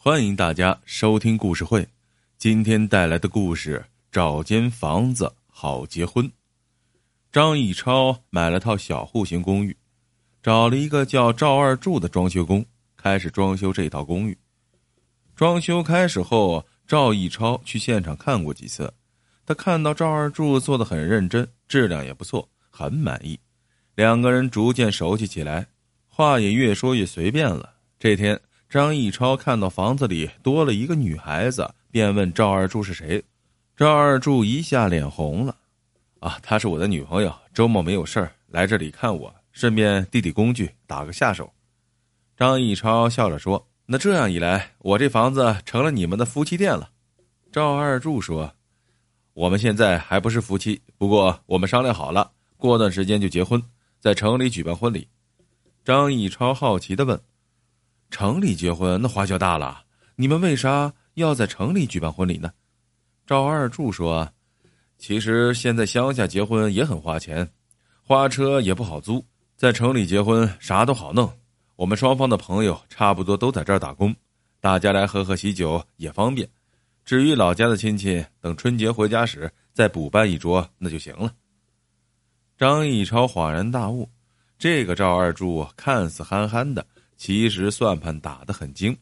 欢迎大家收听故事会。今天带来的故事：找间房子好结婚。张义超买了套小户型公寓，找了一个叫赵二柱的装修工，开始装修这套公寓。装修开始后，赵义超去现场看过几次，他看到赵二柱做的很认真，质量也不错，很满意。两个人逐渐熟悉起来，话也越说越随便了。这天。张义超看到房子里多了一个女孩子，便问赵二柱是谁。赵二柱一下脸红了，啊，她是我的女朋友，周末没有事儿来这里看我，顺便递递工具，打个下手。张义超笑着说：“那这样一来，我这房子成了你们的夫妻店了。”赵二柱说：“我们现在还不是夫妻，不过我们商量好了，过段时间就结婚，在城里举办婚礼。”张义超好奇的问。城里结婚那花销大了，你们为啥要在城里举办婚礼呢？赵二柱说：“其实现在乡下结婚也很花钱，花车也不好租，在城里结婚啥都好弄。我们双方的朋友差不多都在这儿打工，大家来喝喝喜酒也方便。至于老家的亲戚，等春节回家时再补办一桌那就行了。”张义超恍然大悟，这个赵二柱看似憨憨的。其实算盘打得很精，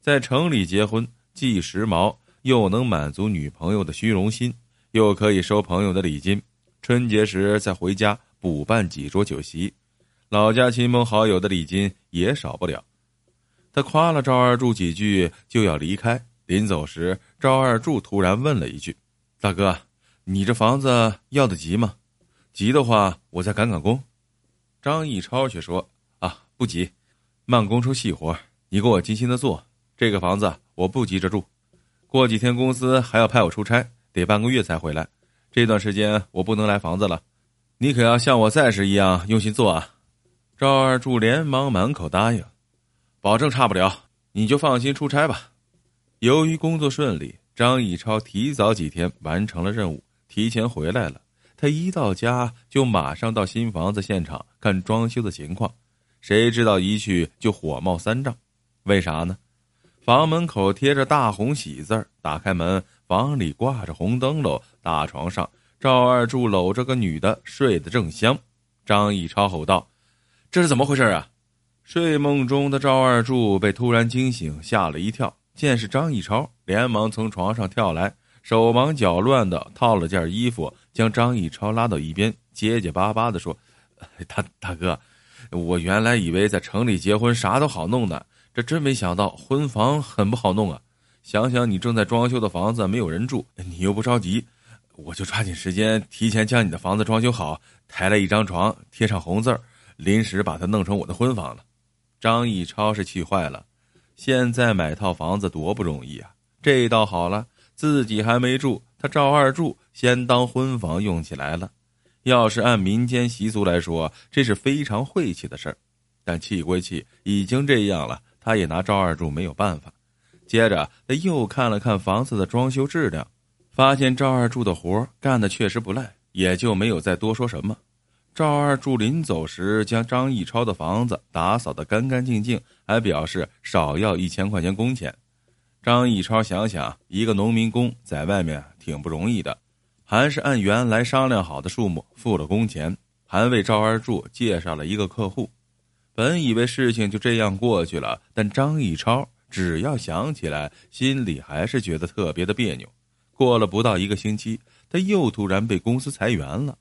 在城里结婚既时髦又能满足女朋友的虚荣心，又可以收朋友的礼金，春节时再回家补办几桌酒席，老家亲朋好友的礼金也少不了。他夸了赵二柱几句就要离开，临走时，赵二柱突然问了一句：“大哥，你这房子要的急吗？急的话，我再赶赶工。”张义超却说：“啊，不急。”慢工出细活，你给我精心的做。这个房子我不急着住，过几天公司还要派我出差，得半个月才回来。这段时间我不能来房子了，你可要像我在时一样用心做啊！赵二柱连忙满口答应，保证差不了，你就放心出差吧。由于工作顺利，张以超提早几天完成了任务，提前回来了。他一到家就马上到新房子现场看装修的情况。谁知道一去就火冒三丈，为啥呢？房门口贴着大红喜字儿，打开门，房里挂着红灯笼，大床上赵二柱搂着个女的，睡得正香。张义超吼道：“这是怎么回事啊？”睡梦中的赵二柱被突然惊醒，吓了一跳，见是张义超，连忙从床上跳来，手忙脚乱的套了件衣服，将张义超拉到一边，结结巴巴的说：“ 大大哥。”我原来以为在城里结婚啥都好弄的，这真没想到婚房很不好弄啊！想想你正在装修的房子没有人住，你又不着急，我就抓紧时间提前将你的房子装修好，抬来一张床，贴上红字儿，临时把它弄成我的婚房了。张义超是气坏了，现在买套房子多不容易啊！这倒好了，自己还没住，他赵二柱先当婚房用起来了。要是按民间习俗来说，这是非常晦气的事儿，但气归气，已经这样了，他也拿赵二柱没有办法。接着，他又看了看房子的装修质量，发现赵二柱的活干的确实不赖，也就没有再多说什么。赵二柱临走时，将张义超的房子打扫得干干净净，还表示少要一千块钱工钱。张义超想想，一个农民工在外面挺不容易的。还是按原来商量好的数目付了工钱，还为赵二柱介绍了一个客户。本以为事情就这样过去了，但张义超只要想起来，心里还是觉得特别的别扭。过了不到一个星期，他又突然被公司裁员了。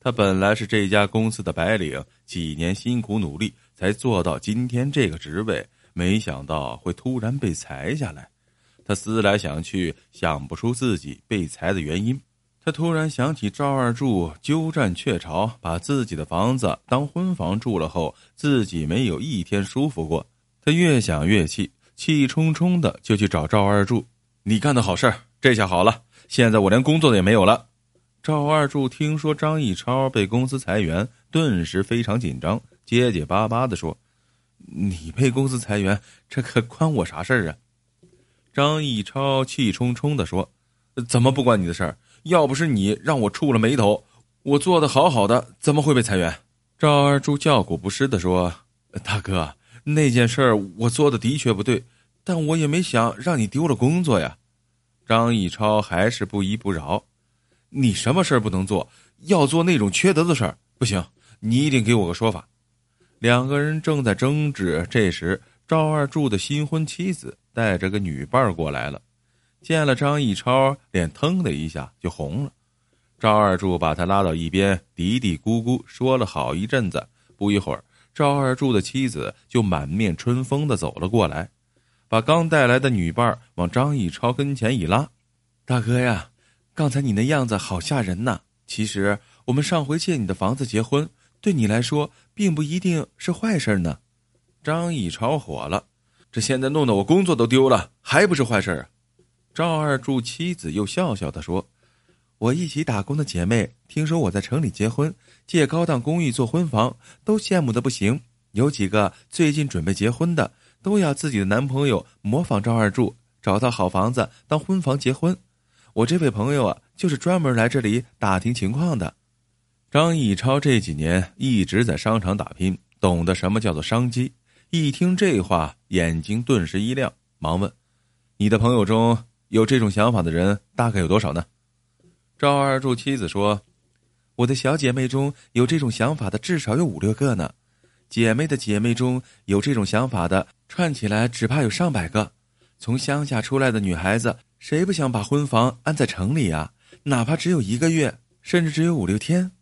他本来是这家公司的白领，几年辛苦努力才做到今天这个职位，没想到会突然被裁下来。他思来想去，想不出自己被裁的原因。他突然想起赵二柱鸠占鹊巢，把自己的房子当婚房住了后，自己没有一天舒服过。他越想越气，气冲冲的就去找赵二柱：“你干的好事儿，这下好了，现在我连工作也没有了。”赵二柱听说张义超被公司裁员，顿时非常紧张，结结巴巴的说：“你被公司裁员，这可关我啥事儿啊？”张义超气冲冲的说：“怎么不关你的事儿？”要不是你让我触了霉头，我做的好好的，怎么会被裁员？赵二柱叫苦不迭的说：“大哥，那件事我做的的确不对，但我也没想让你丢了工作呀。张义超还是不依不饶：“你什么事儿不能做？要做那种缺德的事儿，不行！你一定给我个说法。”两个人正在争执，这时赵二柱的新婚妻子带着个女伴过来了，见了张义超，脸腾的一下就红了。赵二柱把他拉到一边，嘀嘀咕咕说了好一阵子。不一会儿，赵二柱的妻子就满面春风的走了过来。把刚带来的女伴往张义超跟前一拉，大哥呀，刚才你那样子好吓人呐！其实我们上回借你的房子结婚，对你来说并不一定是坏事呢。张义超火了，这现在弄得我工作都丢了，还不是坏事啊？赵二柱妻子又笑笑的说：“我一起打工的姐妹听说我在城里结婚，借高档公寓做婚房，都羡慕的不行。有几个最近准备结婚的。”都要自己的男朋友模仿赵二柱，找到好房子当婚房结婚。我这位朋友啊，就是专门来这里打听情况的。张义超这几年一直在商场打拼，懂得什么叫做商机。一听这话，眼睛顿时一亮，忙问：“你的朋友中有这种想法的人，大概有多少呢？”赵二柱妻子说：“我的小姐妹中有这种想法的，至少有五六个呢。姐妹的姐妹中有这种想法的。”串起来只怕有上百个，从乡下出来的女孩子，谁不想把婚房安在城里呀？哪怕只有一个月，甚至只有五六天。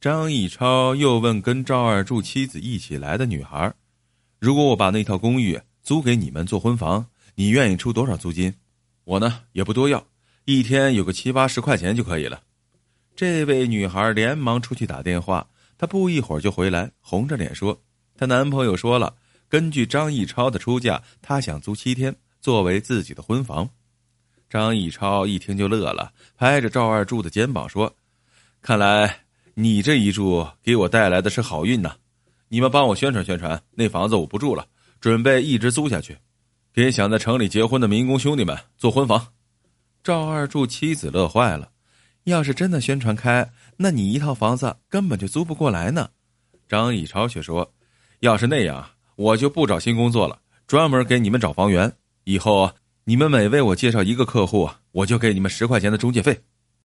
张义超又问跟赵二柱妻子一起来的女孩：“如果我把那套公寓租给你们做婚房，你愿意出多少租金？我呢也不多要，一天有个七八十块钱就可以了。”这位女孩连忙出去打电话，她不一会儿就回来，红着脸说：“她男朋友说了。”根据张义超的出价，他想租七天作为自己的婚房。张义超一听就乐了，拍着赵二柱的肩膀说：“看来你这一住给我带来的是好运呐！你们帮我宣传宣传，那房子我不住了，准备一直租下去，给想在城里结婚的民工兄弟们做婚房。”赵二柱妻子乐坏了：“要是真的宣传开，那你一套房子根本就租不过来呢。”张以超却说：“要是那样。”我就不找新工作了，专门给你们找房源。以后你们每为我介绍一个客户，我就给你们十块钱的中介费。